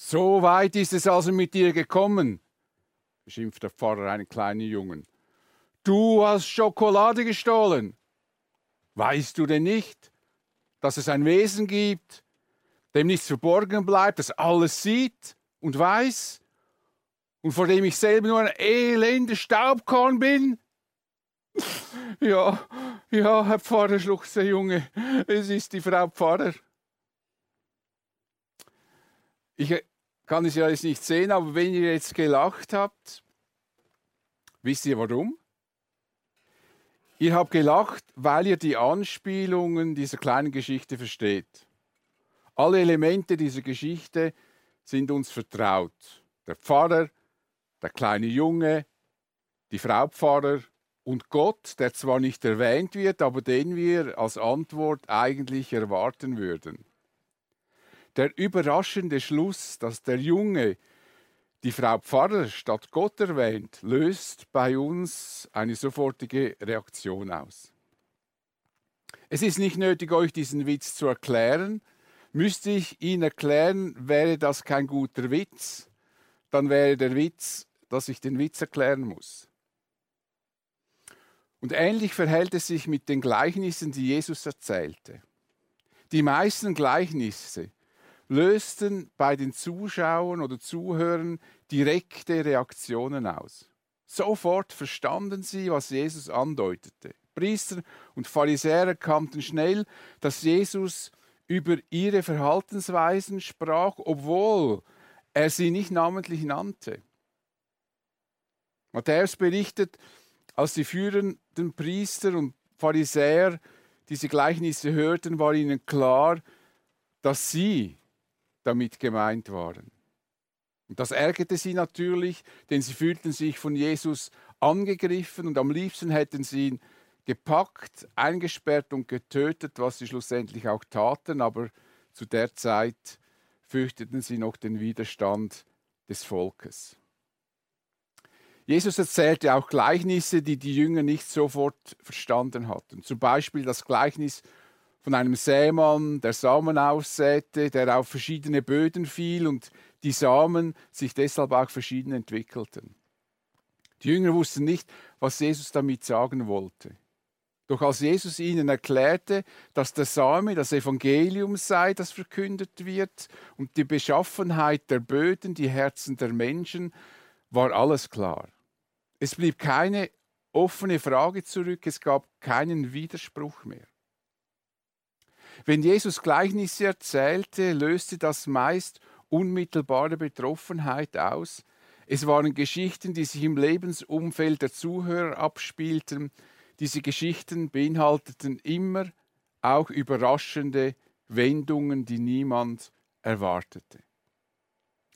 So weit ist es also mit dir gekommen, beschimpft der Pfarrer einen kleinen Jungen. Du hast Schokolade gestohlen. Weißt du denn nicht, dass es ein Wesen gibt, dem nichts verborgen bleibt, das alles sieht und weiß und vor dem ich selber nur ein elender Staubkorn bin? Ja, ja, Herr Pfarrer, schluchzt der Junge, es ist die Frau Pfarrer. Ich kann es ja jetzt nicht sehen, aber wenn ihr jetzt gelacht habt, wisst ihr warum? Ihr habt gelacht, weil ihr die Anspielungen dieser kleinen Geschichte versteht. Alle Elemente dieser Geschichte sind uns vertraut. Der Pfarrer, der kleine Junge, die Frau Pfarrer und Gott, der zwar nicht erwähnt wird, aber den wir als Antwort eigentlich erwarten würden. Der überraschende Schluss, dass der Junge die Frau Pfarrer statt Gott erwähnt, löst bei uns eine sofortige Reaktion aus. Es ist nicht nötig, euch diesen Witz zu erklären, Müsste ich ihn erklären, wäre das kein guter Witz, dann wäre der Witz, dass ich den Witz erklären muss. Und ähnlich verhält es sich mit den Gleichnissen, die Jesus erzählte. Die meisten Gleichnisse lösten bei den Zuschauern oder Zuhörern direkte Reaktionen aus. Sofort verstanden sie, was Jesus andeutete. Priester und Pharisäer erkannten schnell, dass Jesus über ihre Verhaltensweisen sprach, obwohl er sie nicht namentlich nannte. Matthäus berichtet, als die führenden Priester und Pharisäer diese Gleichnisse hörten, war ihnen klar, dass sie damit gemeint waren. Und das ärgerte sie natürlich, denn sie fühlten sich von Jesus angegriffen und am liebsten hätten sie ihn gepackt, eingesperrt und getötet, was sie schlussendlich auch taten, aber zu der Zeit fürchteten sie noch den Widerstand des Volkes. Jesus erzählte auch Gleichnisse, die die Jünger nicht sofort verstanden hatten. Zum Beispiel das Gleichnis von einem Sämann, der Samen aussäte, der auf verschiedene Böden fiel und die Samen sich deshalb auch verschieden entwickelten. Die Jünger wussten nicht, was Jesus damit sagen wollte. Doch als Jesus ihnen erklärte, dass der Same das Evangelium sei, das verkündet wird, und die Beschaffenheit der Böden, die Herzen der Menschen, war alles klar. Es blieb keine offene Frage zurück, es gab keinen Widerspruch mehr. Wenn Jesus Gleichnisse erzählte, löste das meist unmittelbare Betroffenheit aus. Es waren Geschichten, die sich im Lebensumfeld der Zuhörer abspielten, diese Geschichten beinhalteten immer auch überraschende Wendungen, die niemand erwartete.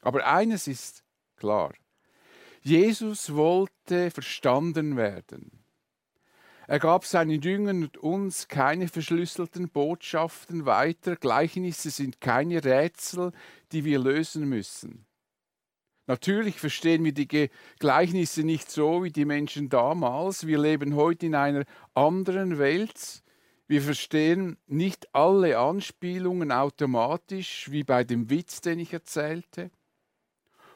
Aber eines ist klar. Jesus wollte verstanden werden. Er gab seinen Jüngern und uns keine verschlüsselten Botschaften weiter. Gleichnisse sind keine Rätsel, die wir lösen müssen. Natürlich verstehen wir die Gleichnisse nicht so wie die Menschen damals. Wir leben heute in einer anderen Welt. Wir verstehen nicht alle Anspielungen automatisch, wie bei dem Witz, den ich erzählte.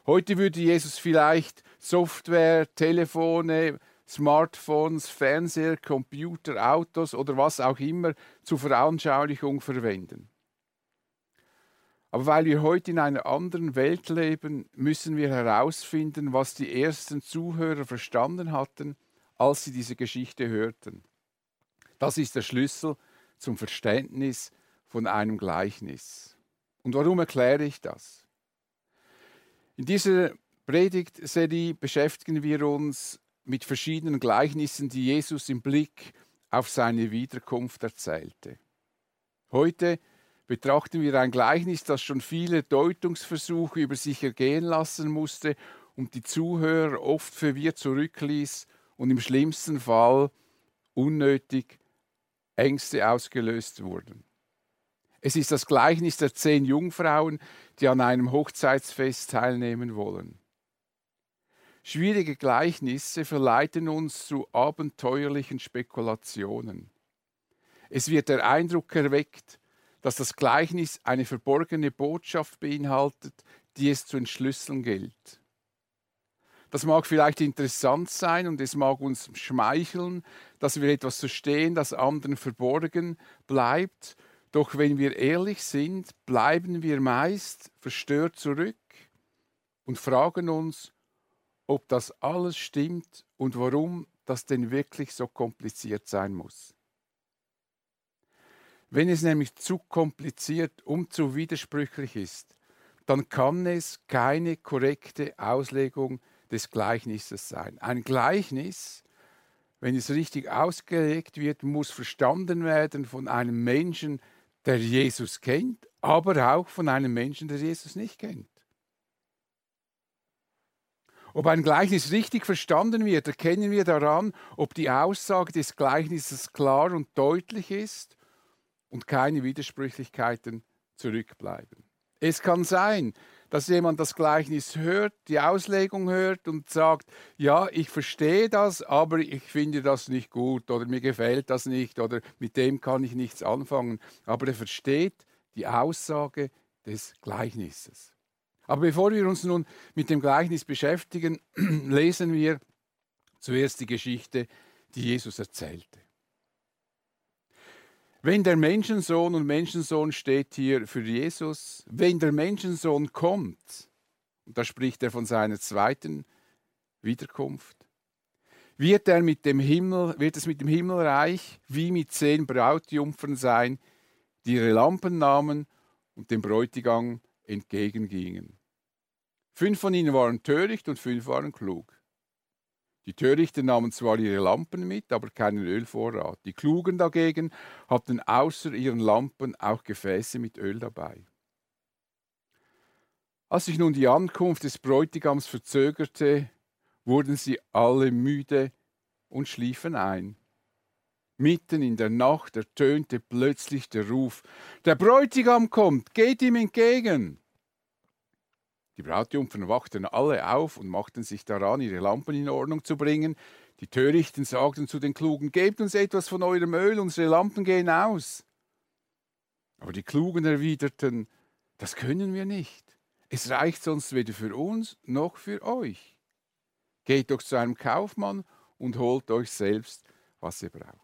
Heute würde Jesus vielleicht Software, Telefone, Smartphones, Fernseher, Computer, Autos oder was auch immer zur Veranschaulichung verwenden. Aber weil wir heute in einer anderen Welt leben, müssen wir herausfinden, was die ersten Zuhörer verstanden hatten, als sie diese Geschichte hörten. Das ist der Schlüssel zum Verständnis von einem Gleichnis. Und warum erkläre ich das? In dieser Predigtserie beschäftigen wir uns mit verschiedenen Gleichnissen, die Jesus im Blick auf seine Wiederkunft erzählte. Heute betrachten wir ein Gleichnis, das schon viele Deutungsversuche über sich ergehen lassen musste und die Zuhörer oft verwirrt zurückließ und im schlimmsten Fall unnötig Ängste ausgelöst wurden. Es ist das Gleichnis der zehn Jungfrauen, die an einem Hochzeitsfest teilnehmen wollen. Schwierige Gleichnisse verleiten uns zu abenteuerlichen Spekulationen. Es wird der Eindruck erweckt, dass das Gleichnis eine verborgene Botschaft beinhaltet, die es zu entschlüsseln gilt. Das mag vielleicht interessant sein und es mag uns schmeicheln, dass wir etwas verstehen, das anderen verborgen bleibt. Doch wenn wir ehrlich sind, bleiben wir meist verstört zurück und fragen uns, ob das alles stimmt und warum das denn wirklich so kompliziert sein muss. Wenn es nämlich zu kompliziert und zu widersprüchlich ist, dann kann es keine korrekte Auslegung des Gleichnisses sein. Ein Gleichnis, wenn es richtig ausgelegt wird, muss verstanden werden von einem Menschen, der Jesus kennt, aber auch von einem Menschen, der Jesus nicht kennt. Ob ein Gleichnis richtig verstanden wird, erkennen wir daran, ob die Aussage des Gleichnisses klar und deutlich ist und keine Widersprüchlichkeiten zurückbleiben. Es kann sein, dass jemand das Gleichnis hört, die Auslegung hört und sagt, ja, ich verstehe das, aber ich finde das nicht gut oder mir gefällt das nicht oder mit dem kann ich nichts anfangen. Aber er versteht die Aussage des Gleichnisses. Aber bevor wir uns nun mit dem Gleichnis beschäftigen, lesen wir zuerst die Geschichte, die Jesus erzählte. Wenn der Menschensohn und Menschensohn steht hier für Jesus, wenn der Menschensohn kommt, und da spricht er von seiner zweiten Wiederkunft, wird er mit dem Himmel, wird es mit dem Himmelreich wie mit zehn Brautjungfern sein, die ihre Lampen nahmen und dem Bräutigam entgegengingen. Fünf von ihnen waren töricht und fünf waren klug. Die Törichten nahmen zwar ihre Lampen mit, aber keinen Ölvorrat. Die Klugen dagegen hatten außer ihren Lampen auch Gefäße mit Öl dabei. Als sich nun die Ankunft des Bräutigams verzögerte, wurden sie alle müde und schliefen ein. Mitten in der Nacht ertönte plötzlich der Ruf, der Bräutigam kommt, geht ihm entgegen. Die Brautjungfern wachten alle auf und machten sich daran, ihre Lampen in Ordnung zu bringen. Die Törichten sagten zu den Klugen, Gebt uns etwas von eurem Öl, unsere Lampen gehen aus. Aber die Klugen erwiderten, das können wir nicht. Es reicht sonst weder für uns noch für euch. Geht doch zu einem Kaufmann und holt euch selbst, was ihr braucht.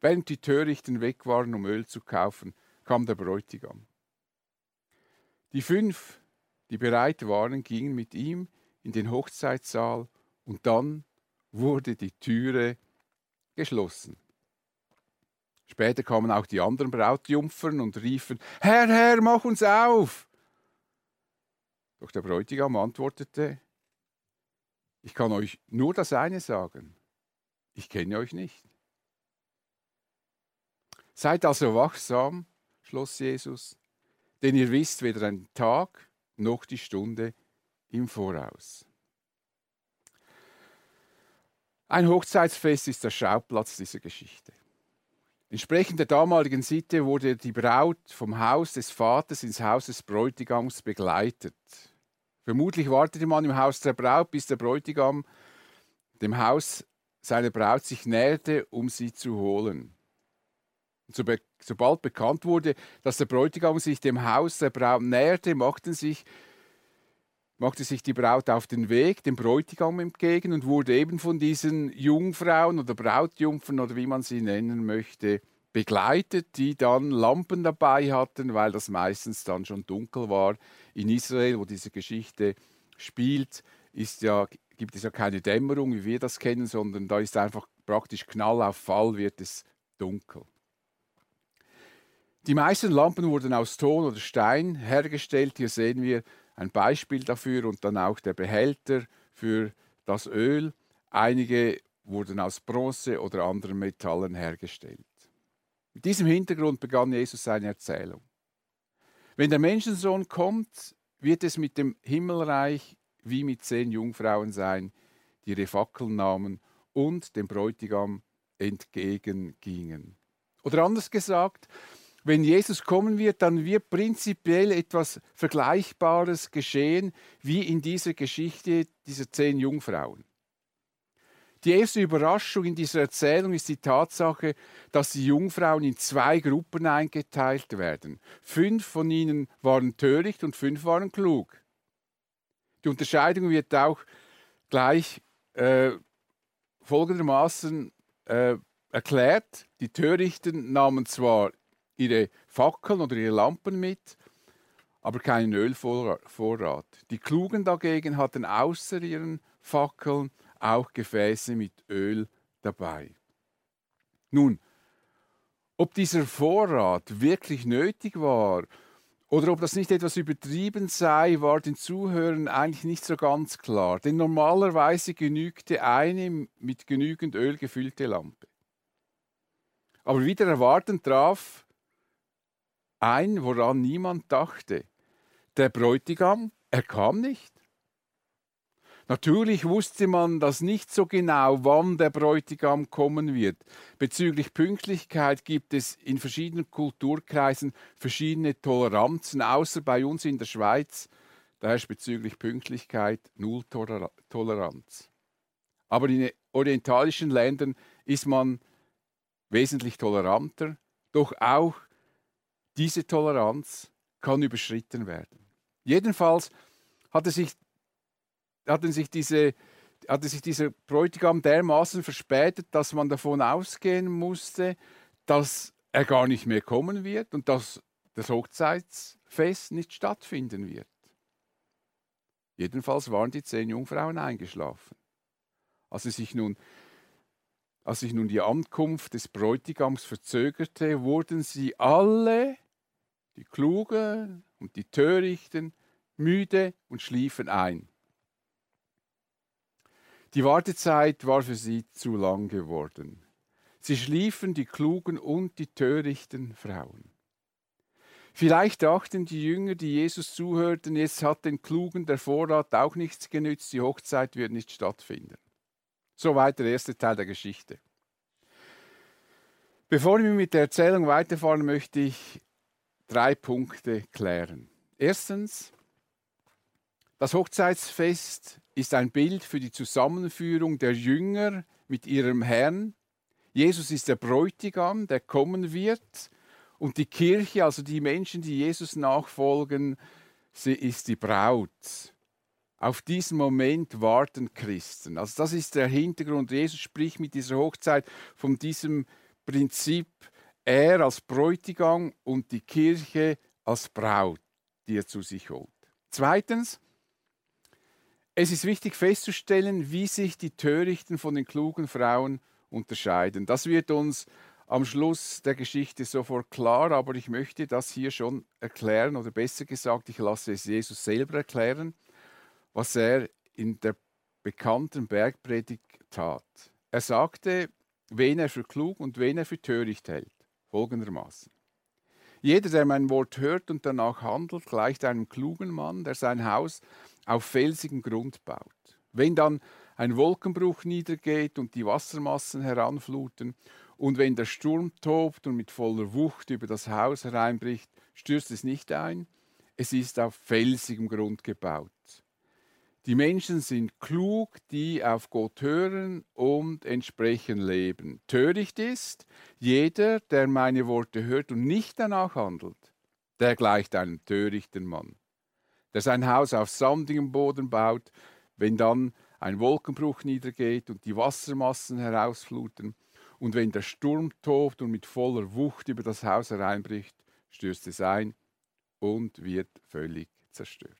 Während die Törichten weg waren, um Öl zu kaufen, kam der Bräutigam. Die fünf, die bereit waren, gingen mit ihm in den Hochzeitssaal und dann wurde die Türe geschlossen. Später kamen auch die anderen Brautjungfern und riefen, Herr, Herr, mach uns auf! Doch der Bräutigam antwortete, ich kann euch nur das eine sagen, ich kenne euch nicht. Seid also wachsam, schloss Jesus, denn ihr wisst weder den Tag noch die Stunde im Voraus. Ein Hochzeitsfest ist der Schauplatz dieser Geschichte. Entsprechend der damaligen Sitte wurde die Braut vom Haus des Vaters ins Haus des Bräutigams begleitet. Vermutlich wartete man im Haus der Braut, bis der Bräutigam dem Haus seiner Braut sich näherte, um sie zu holen. Sobald bekannt wurde, dass der Bräutigam sich dem Haus der Braut näherte, machten sich, machte sich die Braut auf den Weg dem Bräutigam entgegen und wurde eben von diesen Jungfrauen oder Brautjungfern oder wie man sie nennen möchte, begleitet, die dann Lampen dabei hatten, weil das meistens dann schon dunkel war. In Israel, wo diese Geschichte spielt, ist ja, gibt es ja keine Dämmerung, wie wir das kennen, sondern da ist einfach praktisch Knall auf Fall, wird es dunkel. Die meisten Lampen wurden aus Ton oder Stein hergestellt. Hier sehen wir ein Beispiel dafür und dann auch der Behälter für das Öl. Einige wurden aus Bronze oder anderen Metallen hergestellt. Mit diesem Hintergrund begann Jesus seine Erzählung. Wenn der Menschensohn kommt, wird es mit dem Himmelreich wie mit zehn Jungfrauen sein, die ihre Fackeln nahmen und dem Bräutigam entgegengingen. Oder anders gesagt, wenn Jesus kommen wird, dann wird prinzipiell etwas Vergleichbares geschehen wie in dieser Geschichte dieser zehn Jungfrauen. Die erste Überraschung in dieser Erzählung ist die Tatsache, dass die Jungfrauen in zwei Gruppen eingeteilt werden. Fünf von ihnen waren töricht und fünf waren klug. Die Unterscheidung wird auch gleich äh, folgendermaßen äh, erklärt. Die Törichten nahmen zwar ihre Fackeln oder ihre Lampen mit, aber keinen Ölvorrat. Die Klugen dagegen hatten außer ihren Fackeln auch Gefäße mit Öl dabei. Nun, ob dieser Vorrat wirklich nötig war oder ob das nicht etwas übertrieben sei, war den Zuhörern eigentlich nicht so ganz klar, denn normalerweise genügte eine mit genügend Öl gefüllte Lampe. Aber wieder erwartend traf ein, woran niemand dachte. Der Bräutigam, er kam nicht. Natürlich wusste man das nicht so genau, wann der Bräutigam kommen wird. Bezüglich Pünktlichkeit gibt es in verschiedenen Kulturkreisen verschiedene Toleranzen, außer bei uns in der Schweiz. Da herrscht bezüglich Pünktlichkeit null Toleranz. Aber in orientalischen Ländern ist man wesentlich toleranter, doch auch diese Toleranz kann überschritten werden. Jedenfalls hatte sich hatten sich diese, hatte sich dieser Bräutigam dermaßen verspätet, dass man davon ausgehen musste, dass er gar nicht mehr kommen wird und dass das Hochzeitsfest nicht stattfinden wird. Jedenfalls waren die zehn Jungfrauen eingeschlafen. Als, sich nun, als sich nun die Ankunft des Bräutigams verzögerte, wurden sie alle, die Klugen und die Törichten, müde und schliefen ein. Die Wartezeit war für sie zu lang geworden. Sie schliefen die klugen und die törichten Frauen. Vielleicht dachten die Jünger, die Jesus zuhörten, jetzt hat den Klugen der Vorrat auch nichts genützt, die Hochzeit wird nicht stattfinden. Soweit der erste Teil der Geschichte. Bevor wir mit der Erzählung weiterfahren, möchte ich drei Punkte klären. Erstens, das Hochzeitsfest ist ein Bild für die Zusammenführung der Jünger mit ihrem Herrn. Jesus ist der Bräutigam, der kommen wird. Und die Kirche, also die Menschen, die Jesus nachfolgen, sie ist die Braut. Auf diesen Moment warten Christen. Also das ist der Hintergrund. Jesus spricht mit dieser Hochzeit von diesem Prinzip, er als Bräutigam und die Kirche als Braut, die er zu sich holt. Zweitens, es ist wichtig festzustellen, wie sich die Törichten von den klugen Frauen unterscheiden. Das wird uns am Schluss der Geschichte sofort klar, aber ich möchte das hier schon erklären oder besser gesagt, ich lasse es Jesus selber erklären, was er in der bekannten Bergpredigt tat. Er sagte, wen er für klug und wen er für töricht hält, folgendermaßen. Jeder, der mein Wort hört und danach handelt, gleicht einem klugen Mann, der sein Haus auf felsigen Grund baut. Wenn dann ein Wolkenbruch niedergeht und die Wassermassen heranfluten, und wenn der Sturm tobt und mit voller Wucht über das Haus hereinbricht, stürzt es nicht ein, es ist auf felsigem Grund gebaut. Die Menschen sind klug, die auf Gott hören und entsprechend leben. Töricht ist jeder, der meine Worte hört und nicht danach handelt, der gleicht einem törichten Mann der sein Haus auf sandigem Boden baut, wenn dann ein Wolkenbruch niedergeht und die Wassermassen herausfluten, und wenn der Sturm tobt und mit voller Wucht über das Haus hereinbricht, stürzt es ein und wird völlig zerstört.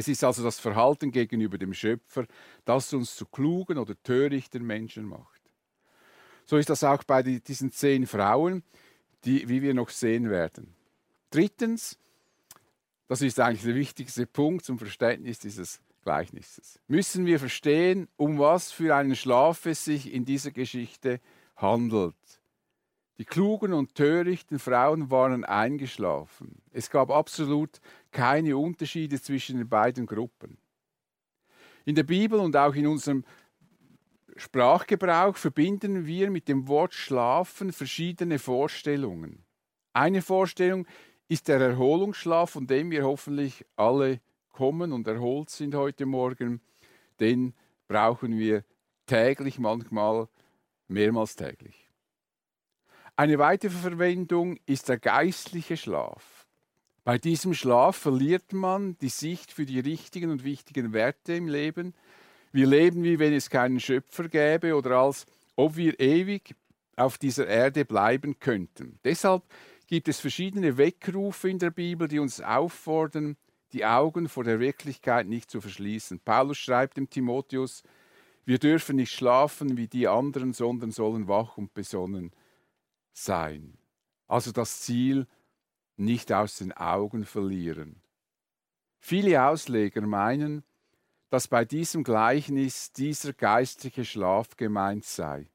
Es ist also das Verhalten gegenüber dem Schöpfer, das uns zu klugen oder törichten Menschen macht. So ist das auch bei diesen zehn Frauen, die, wie wir noch sehen werden. Drittens, das ist eigentlich der wichtigste Punkt zum Verständnis dieses Gleichnisses. Müssen wir verstehen, um was für einen Schlaf es sich in dieser Geschichte handelt. Die klugen und törichten Frauen waren eingeschlafen. Es gab absolut keine Unterschiede zwischen den beiden Gruppen. In der Bibel und auch in unserem Sprachgebrauch verbinden wir mit dem Wort Schlafen verschiedene Vorstellungen. Eine Vorstellung ist der Erholungsschlaf, von dem wir hoffentlich alle kommen und erholt sind heute Morgen, den brauchen wir täglich, manchmal mehrmals täglich. Eine weitere Verwendung ist der geistliche Schlaf. Bei diesem Schlaf verliert man die Sicht für die richtigen und wichtigen Werte im Leben. Wir leben, wie wenn es keinen Schöpfer gäbe oder als ob wir ewig auf dieser Erde bleiben könnten. Deshalb gibt es verschiedene Weckrufe in der Bibel, die uns auffordern, die Augen vor der Wirklichkeit nicht zu verschließen. Paulus schreibt dem Timotheus, wir dürfen nicht schlafen wie die anderen, sondern sollen wach und besonnen sein. Also das Ziel nicht aus den Augen verlieren. Viele Ausleger meinen, dass bei diesem Gleichnis dieser geistliche Schlaf gemeint sei.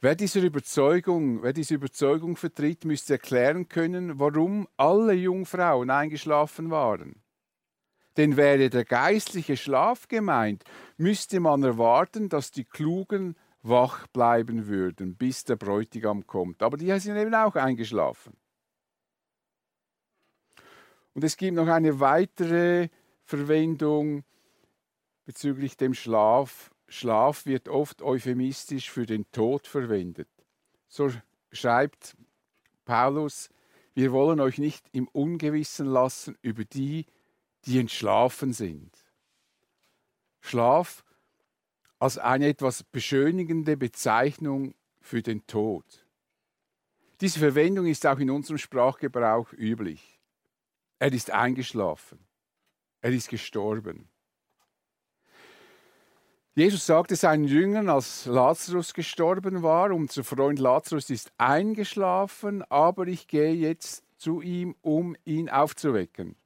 Wer diese Überzeugung, wer diese Überzeugung vertritt, müsste erklären können, warum alle Jungfrauen eingeschlafen waren. Denn wäre der geistliche Schlaf gemeint, müsste man erwarten, dass die Klugen wach bleiben würden, bis der Bräutigam kommt. Aber die sind eben auch eingeschlafen. Und es gibt noch eine weitere Verwendung bezüglich dem Schlaf. Schlaf wird oft euphemistisch für den Tod verwendet. So schreibt Paulus, wir wollen euch nicht im Ungewissen lassen über die, die entschlafen sind. Schlaf als eine etwas beschönigende Bezeichnung für den Tod. Diese Verwendung ist auch in unserem Sprachgebrauch üblich. Er ist eingeschlafen. Er ist gestorben. Jesus sagte seinen Jüngern, als Lazarus gestorben war, unser Freund Lazarus ist eingeschlafen, aber ich gehe jetzt zu ihm, um ihn aufzuwecken.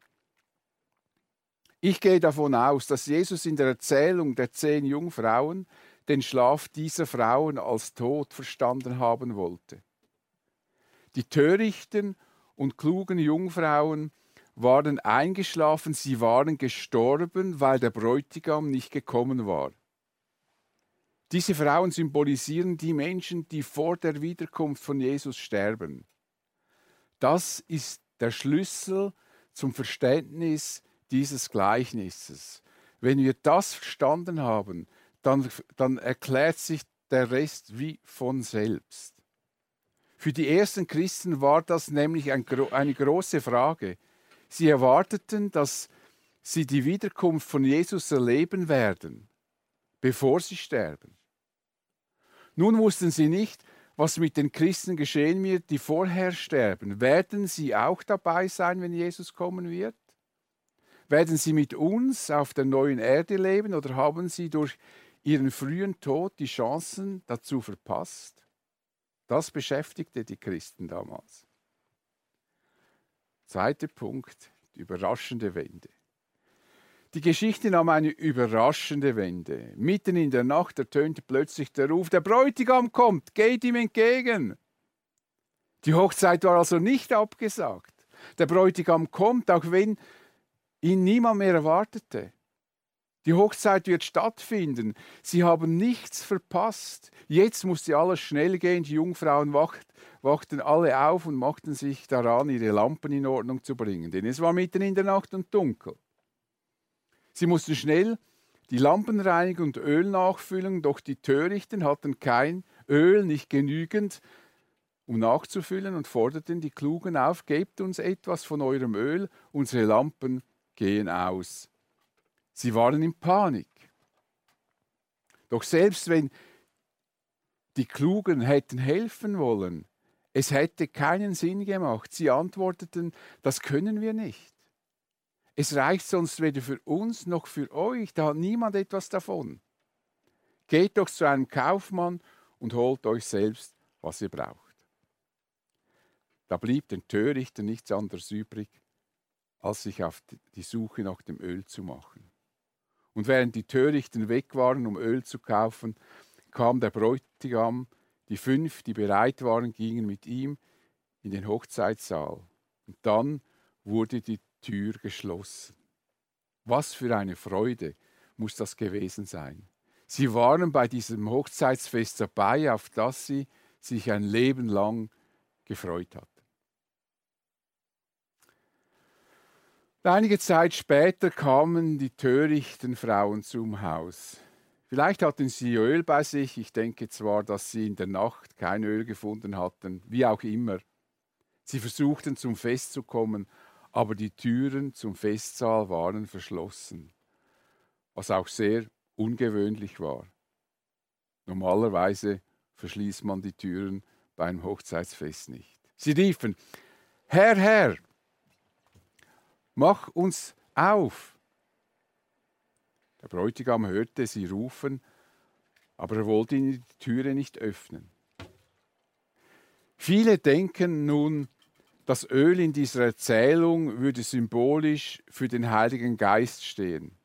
Ich gehe davon aus, dass Jesus in der Erzählung der zehn Jungfrauen den Schlaf dieser Frauen als Tod verstanden haben wollte. Die törichten und klugen Jungfrauen waren eingeschlafen, sie waren gestorben, weil der Bräutigam nicht gekommen war. Diese Frauen symbolisieren die Menschen, die vor der Wiederkunft von Jesus sterben. Das ist der Schlüssel zum Verständnis dieses Gleichnisses. Wenn wir das verstanden haben, dann, dann erklärt sich der Rest wie von selbst. Für die ersten Christen war das nämlich ein, eine große Frage. Sie erwarteten, dass sie die Wiederkunft von Jesus erleben werden, bevor sie sterben. Nun wussten sie nicht, was mit den Christen geschehen wird, die vorher sterben. Werden sie auch dabei sein, wenn Jesus kommen wird? Werden sie mit uns auf der neuen Erde leben oder haben sie durch ihren frühen Tod die Chancen dazu verpasst? Das beschäftigte die Christen damals. Zweiter Punkt, die überraschende Wende. Die Geschichte nahm eine überraschende Wende. Mitten in der Nacht ertönte plötzlich der Ruf, der Bräutigam kommt, geht ihm entgegen. Die Hochzeit war also nicht abgesagt. Der Bräutigam kommt, auch wenn ihn niemand mehr erwartete. Die Hochzeit wird stattfinden. Sie haben nichts verpasst. Jetzt musste alles schnell gehen. Die Jungfrauen wacht, wachten alle auf und machten sich daran, ihre Lampen in Ordnung zu bringen, denn es war mitten in der Nacht und dunkel. Sie mussten schnell die Lampen reinigen und Öl nachfüllen, doch die Törichten hatten kein Öl, nicht genügend, um nachzufüllen und forderten die Klugen auf, gebt uns etwas von eurem Öl, unsere Lampen gehen aus. Sie waren in Panik. Doch selbst wenn die Klugen hätten helfen wollen, es hätte keinen Sinn gemacht. Sie antworteten, das können wir nicht. Es reicht sonst weder für uns noch für euch, da hat niemand etwas davon. Geht doch zu einem Kaufmann und holt euch selbst, was ihr braucht. Da blieb den Törichten nichts anderes übrig, als sich auf die Suche nach dem Öl zu machen. Und während die Törichten weg waren, um Öl zu kaufen, kam der Bräutigam, die fünf, die bereit waren, gingen mit ihm in den Hochzeitssaal. Und dann wurde die Tür geschlossen. Was für eine Freude muss das gewesen sein. Sie waren bei diesem Hochzeitsfest dabei, auf das sie sich ein Leben lang gefreut hatten. Einige Zeit später kamen die törichten Frauen zum Haus. Vielleicht hatten sie Öl bei sich. Ich denke zwar, dass sie in der Nacht kein Öl gefunden hatten, wie auch immer. Sie versuchten zum Fest zu kommen, aber die Türen zum Festsaal waren verschlossen, was auch sehr ungewöhnlich war. Normalerweise verschließt man die Türen beim Hochzeitsfest nicht. Sie riefen, Herr, Herr, mach uns auf. Der Bräutigam hörte sie rufen, aber er wollte ihnen die Türe nicht öffnen. Viele denken nun, das Öl in dieser Erzählung würde symbolisch für den Heiligen Geist stehen.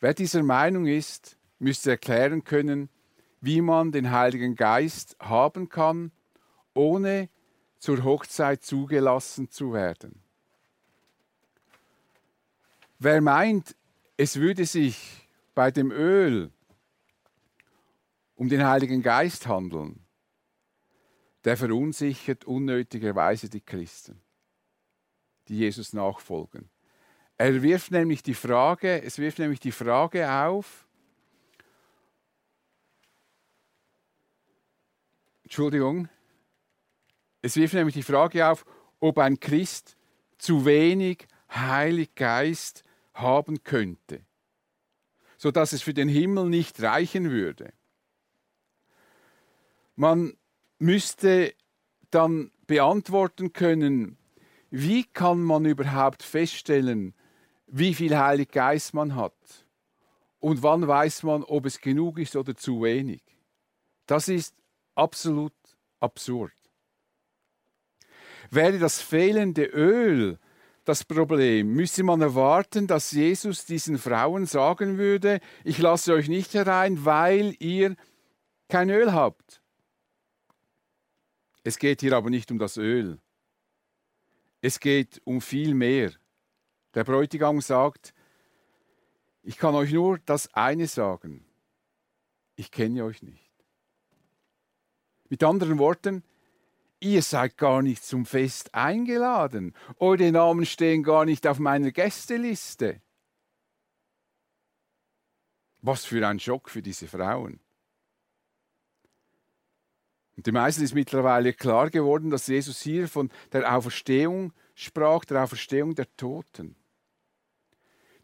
Wer dieser Meinung ist, müsste erklären können, wie man den Heiligen Geist haben kann, ohne zur Hochzeit zugelassen zu werden. Wer meint, es würde sich bei dem Öl um den Heiligen Geist handeln, der verunsichert unnötigerweise die Christen, die Jesus nachfolgen. Er wirft nämlich die Frage, es wirft nämlich die Frage auf, Entschuldigung, es wirft nämlich die Frage auf, ob ein Christ zu wenig Heilig Geist haben könnte, sodass es für den Himmel nicht reichen würde. Man müsste dann beantworten können, wie kann man überhaupt feststellen, wie viel Heilig Geist man hat? Und wann weiß man, ob es genug ist oder zu wenig? Das ist absolut absurd. Wäre das fehlende Öl das Problem? Müsste man erwarten, dass Jesus diesen Frauen sagen würde, ich lasse euch nicht herein, weil ihr kein Öl habt? Es geht hier aber nicht um das Öl. Es geht um viel mehr. Der Bräutigam sagt, ich kann euch nur das eine sagen, ich kenne euch nicht. Mit anderen Worten, ihr seid gar nicht zum Fest eingeladen. Eure Namen stehen gar nicht auf meiner Gästeliste. Was für ein Schock für diese Frauen. Und dem meisten ist mittlerweile klar geworden, dass Jesus hier von der Auferstehung sprach, der Auferstehung der Toten.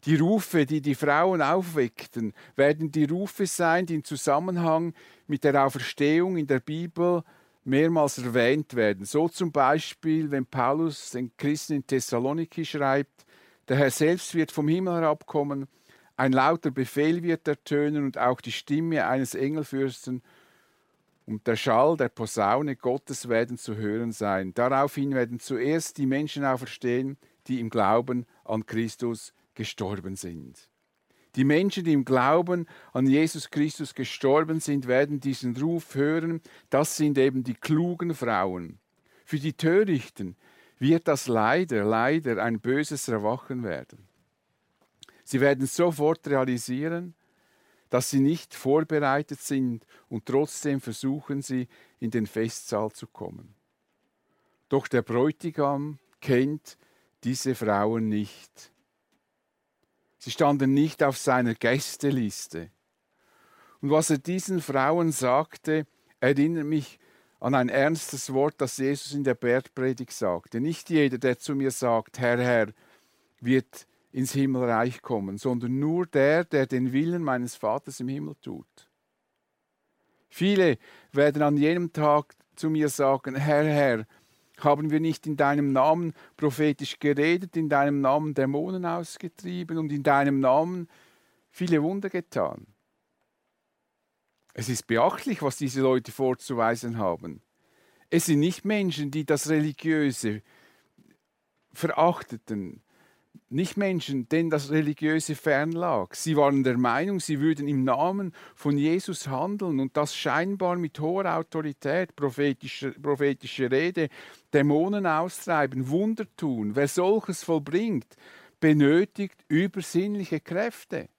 Die Rufe, die die Frauen aufweckten, werden die Rufe sein, die im Zusammenhang mit der Auferstehung in der Bibel mehrmals erwähnt werden. So zum Beispiel, wenn Paulus den Christen in Thessaloniki schreibt, der Herr selbst wird vom Himmel herabkommen, ein lauter Befehl wird ertönen und auch die Stimme eines Engelfürsten und der Schall der Posaune Gottes werden zu hören sein. Daraufhin werden zuerst die Menschen auferstehen, die im Glauben an Christus gestorben sind. Die Menschen, die im Glauben an Jesus Christus gestorben sind, werden diesen Ruf hören. Das sind eben die klugen Frauen. Für die Törichten wird das leider, leider ein böses Erwachen werden. Sie werden sofort realisieren, dass sie nicht vorbereitet sind und trotzdem versuchen sie, in den Festsaal zu kommen. Doch der Bräutigam kennt diese Frauen nicht. Sie standen nicht auf seiner Gästeliste. Und was er diesen Frauen sagte, erinnert mich an ein ernstes Wort, das Jesus in der Bergpredigt sagte. Nicht jeder, der zu mir sagt, Herr, Herr, wird ins Himmelreich kommen, sondern nur der, der den Willen meines Vaters im Himmel tut. Viele werden an jenem Tag zu mir sagen, Herr, Herr, haben wir nicht in deinem Namen prophetisch geredet, in deinem Namen Dämonen ausgetrieben und in deinem Namen viele Wunder getan? Es ist beachtlich, was diese Leute vorzuweisen haben. Es sind nicht Menschen, die das Religiöse verachteten, nicht Menschen, denen das Religiöse fernlag. Sie waren der Meinung, sie würden im Namen von Jesus handeln und das scheinbar mit hoher Autorität, prophetische, prophetische Rede, Dämonen austreiben, Wunder tun. Wer solches vollbringt, benötigt übersinnliche Kräfte.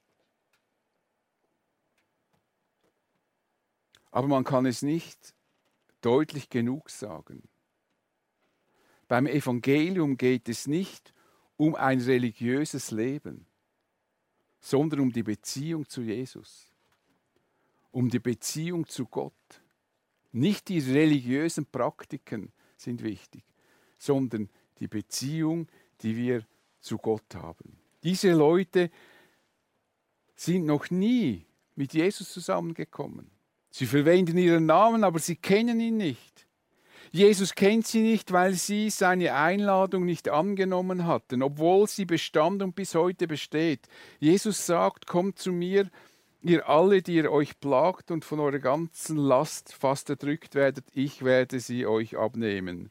Aber man kann es nicht deutlich genug sagen. Beim Evangelium geht es nicht um ein religiöses Leben. sondern um die Beziehung zu Jesus, um die Beziehung zu Gott. Nicht die religiösen Praktiken sind wichtig, sondern die Beziehung, die wir zu Gott haben. Diese Leute sind noch nie mit Jesus zusammengekommen. Sie verwenden ihren Namen, aber sie kennen ihn nicht. Jesus kennt sie nicht, weil sie seine Einladung nicht angenommen hatten, obwohl sie bestand und bis heute besteht. Jesus sagt, kommt zu mir, ihr alle, die ihr euch plagt und von eurer ganzen Last fast erdrückt werdet, ich werde sie euch abnehmen.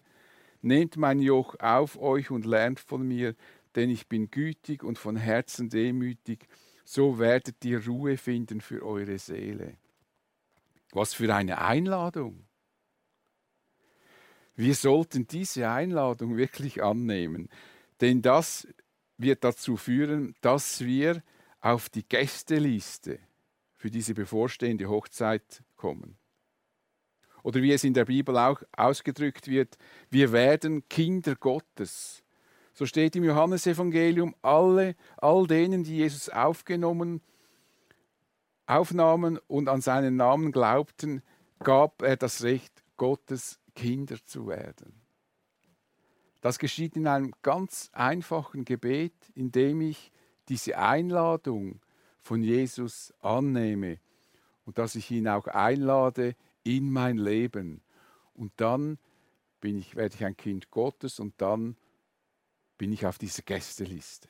Nehmt mein Joch auf euch und lernt von mir, denn ich bin gütig und von Herzen demütig, so werdet ihr Ruhe finden für eure Seele. Was für eine Einladung! Wir sollten diese Einladung wirklich annehmen, denn das wird dazu führen, dass wir auf die Gästeliste für diese bevorstehende Hochzeit kommen. Oder wie es in der Bibel auch ausgedrückt wird, wir werden Kinder Gottes. So steht im Johannesevangelium, alle, all denen, die Jesus aufgenommen, aufnahmen und an seinen Namen glaubten, gab er das Recht, Gottes Kinder zu werden. Das geschieht in einem ganz einfachen Gebet, indem ich diese Einladung von Jesus annehme und dass ich ihn auch einlade in mein Leben. Und dann bin ich, werde ich ein Kind Gottes und dann bin ich auf dieser Gästeliste.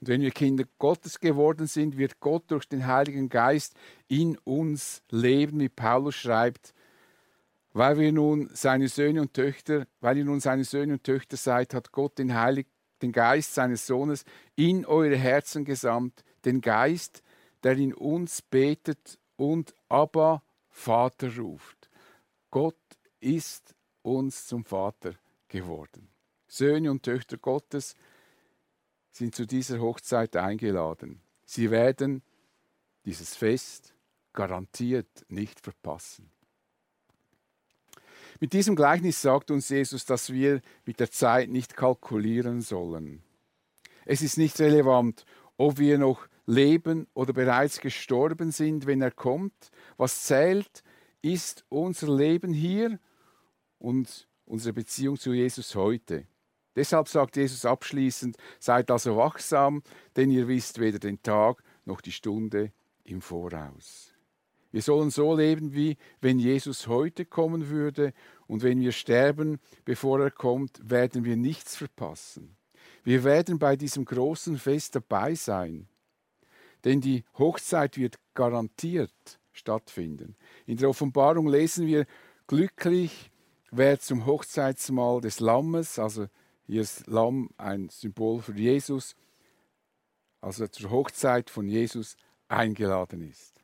Und wenn wir Kinder Gottes geworden sind, wird Gott durch den Heiligen Geist in uns leben, wie Paulus schreibt, weil wir nun seine Söhne und Töchter, weil ihr nun seine Söhne und Töchter seid, hat Gott den Heiligen den Geist seines Sohnes in eure Herzen gesandt, den Geist, der in uns betet und aber Vater ruft. Gott ist uns zum Vater geworden. Söhne und Töchter Gottes sind zu dieser Hochzeit eingeladen. Sie werden dieses Fest garantiert nicht verpassen. Mit diesem Gleichnis sagt uns Jesus, dass wir mit der Zeit nicht kalkulieren sollen. Es ist nicht relevant, ob wir noch leben oder bereits gestorben sind, wenn er kommt. Was zählt, ist unser Leben hier und unsere Beziehung zu Jesus heute. Deshalb sagt Jesus abschließend, seid also wachsam, denn ihr wisst weder den Tag noch die Stunde im Voraus. Wir sollen so leben, wie wenn Jesus heute kommen würde und wenn wir sterben, bevor er kommt, werden wir nichts verpassen. Wir werden bei diesem großen Fest dabei sein, denn die Hochzeit wird garantiert stattfinden. In der Offenbarung lesen wir, glücklich wer zum Hochzeitsmahl des Lammes, also hier ist Lamm ein Symbol für Jesus, also zur Hochzeit von Jesus eingeladen ist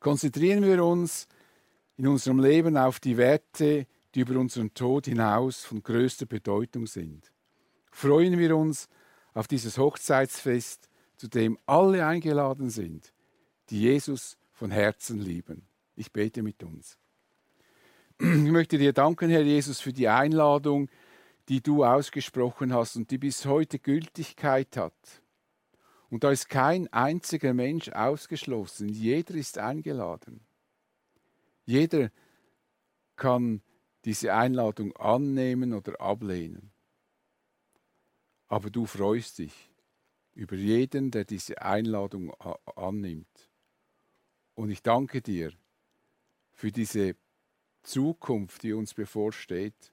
konzentrieren wir uns in unserem Leben auf die Werte, die über unseren Tod hinaus von größter Bedeutung sind. Freuen wir uns auf dieses Hochzeitsfest, zu dem alle eingeladen sind, die Jesus von Herzen lieben. Ich bete mit uns. Ich möchte dir danken, Herr Jesus, für die Einladung, die du ausgesprochen hast und die bis heute Gültigkeit hat. Und da ist kein einziger Mensch ausgeschlossen. Jeder ist eingeladen. Jeder kann diese Einladung annehmen oder ablehnen. Aber du freust dich über jeden, der diese Einladung annimmt. Und ich danke dir für diese Zukunft, die uns bevorsteht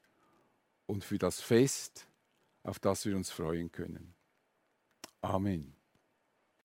und für das Fest, auf das wir uns freuen können. Amen.